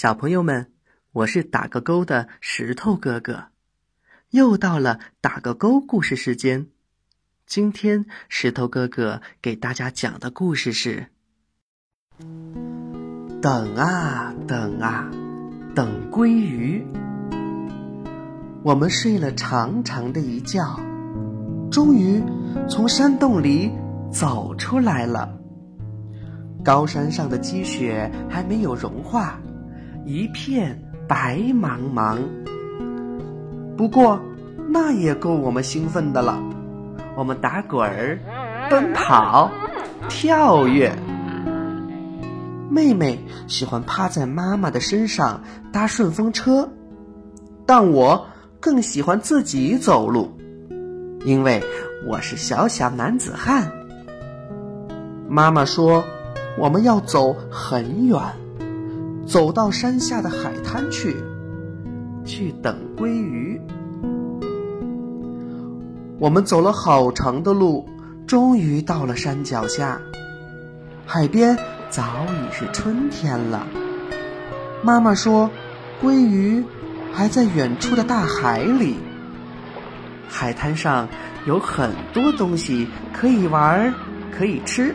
小朋友们，我是打个勾的石头哥哥，又到了打个勾故事时间。今天石头哥哥给大家讲的故事是：等啊等啊，等鲑鱼。我们睡了长长的一觉，终于从山洞里走出来了。高山上的积雪还没有融化，一片白茫茫。不过，那也够我们兴奋的了。我们打滚儿、奔跑、跳跃。妹妹喜欢趴在妈妈的身上搭顺风车，但我更喜欢自己走路，因为我是小小男子汉。妈妈说。我们要走很远，走到山下的海滩去，去等鲑鱼。我们走了好长的路，终于到了山脚下。海边早已是春天了。妈妈说，鲑鱼还在远处的大海里。海滩上有很多东西可以玩，可以吃。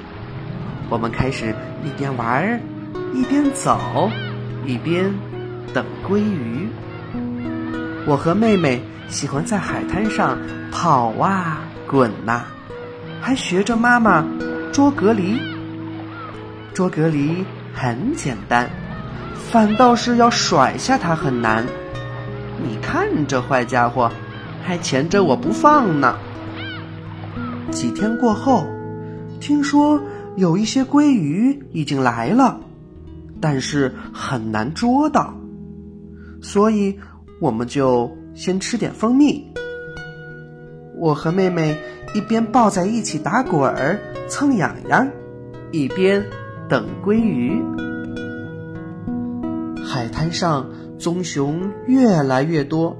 我们开始一边玩儿，一边走，一边等鲑鱼。我和妹妹喜欢在海滩上跑啊滚呐，还学着妈妈捉蛤蜊。捉蛤蜊很简单，反倒是要甩下它很难。你看这坏家伙，还钳着我不放呢。几天过后，听说。有一些鲑鱼已经来了，但是很难捉到，所以我们就先吃点蜂蜜。我和妹妹一边抱在一起打滚儿、蹭痒痒，一边等鲑鱼。海滩上棕熊越来越多，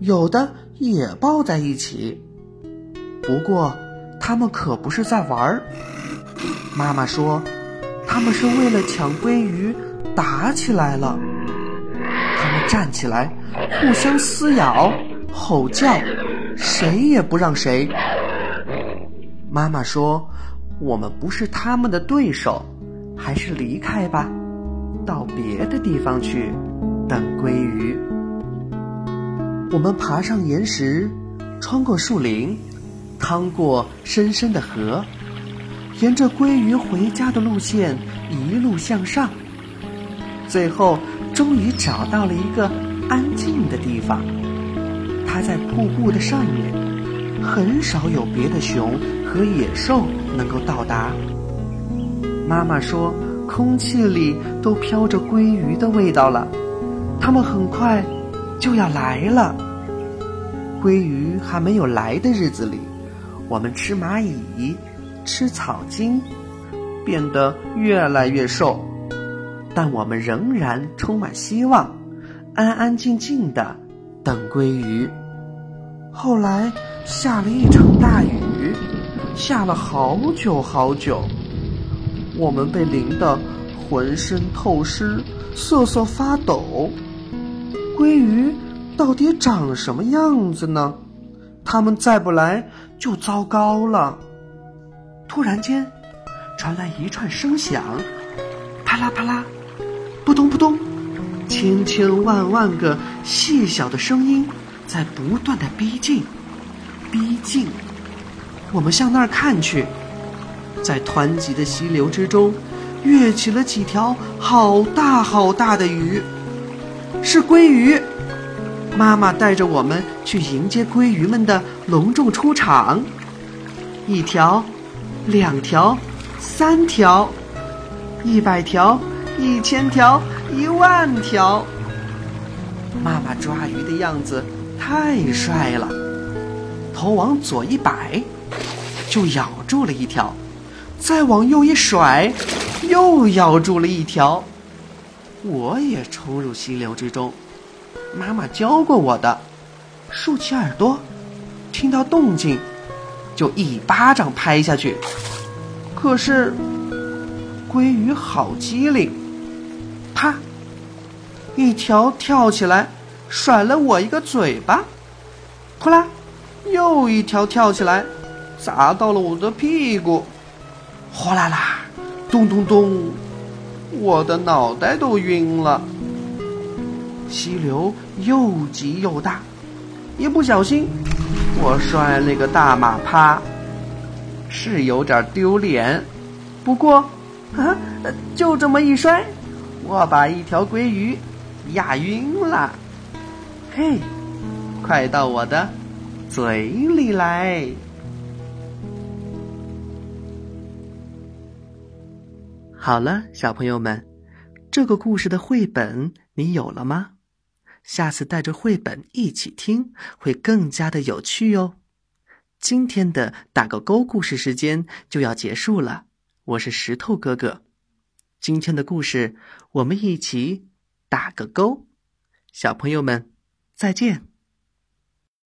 有的也抱在一起，不过它们可不是在玩儿。妈妈说：“他们是为了抢鲑鱼打起来了。他们站起来，互相撕咬、吼叫，谁也不让谁。”妈妈说：“我们不是他们的对手，还是离开吧，到别的地方去等鲑鱼。”我们爬上岩石，穿过树林，趟过深深的河。沿着鲑鱼回家的路线一路向上，最后终于找到了一个安静的地方。它在瀑布的上面，很少有别的熊和野兽能够到达。妈妈说，空气里都飘着鲑鱼的味道了，它们很快就要来了。鲑鱼还没有来的日子里，我们吃蚂蚁。吃草茎，变得越来越瘦，但我们仍然充满希望，安安静静的等鲑鱼。后来下了一场大雨，下了好久好久，我们被淋得浑身透湿，瑟瑟发抖。鲑鱼到底长什么样子呢？它们再不来就糟糕了。突然间，传来一串声响，啪啦啪啦，扑通扑通，千千万万个细小的声音在不断的逼近，逼近。我们向那儿看去，在湍急的溪流之中，跃起了几条好大好大的鱼，是鲑鱼。妈妈带着我们去迎接鲑鱼们的隆重出场，一条。两条，三条，一百条，一千条，一万条。妈妈抓鱼的样子太帅了，头往左一摆，就咬住了一条；再往右一甩，又咬住了一条。我也冲入溪流之中，妈妈教过我的，竖起耳朵，听到动静。就一巴掌拍下去，可是鲑鱼好机灵，啪，一条跳起来，甩了我一个嘴巴。呼啦，又一条跳起来，砸到了我的屁股。哗啦啦，咚咚咚，我的脑袋都晕了。溪流又急又大，一不小心，我摔了个大马趴，是有点丢脸。不过，啊，就这么一摔，我把一条鲑鱼压晕了。嘿，快到我的嘴里来！好了，小朋友们，这个故事的绘本你有了吗？下次带着绘本一起听，会更加的有趣哟。今天的打个勾故事时间就要结束了，我是石头哥哥。今天的故事我们一起打个勾，小朋友们再见。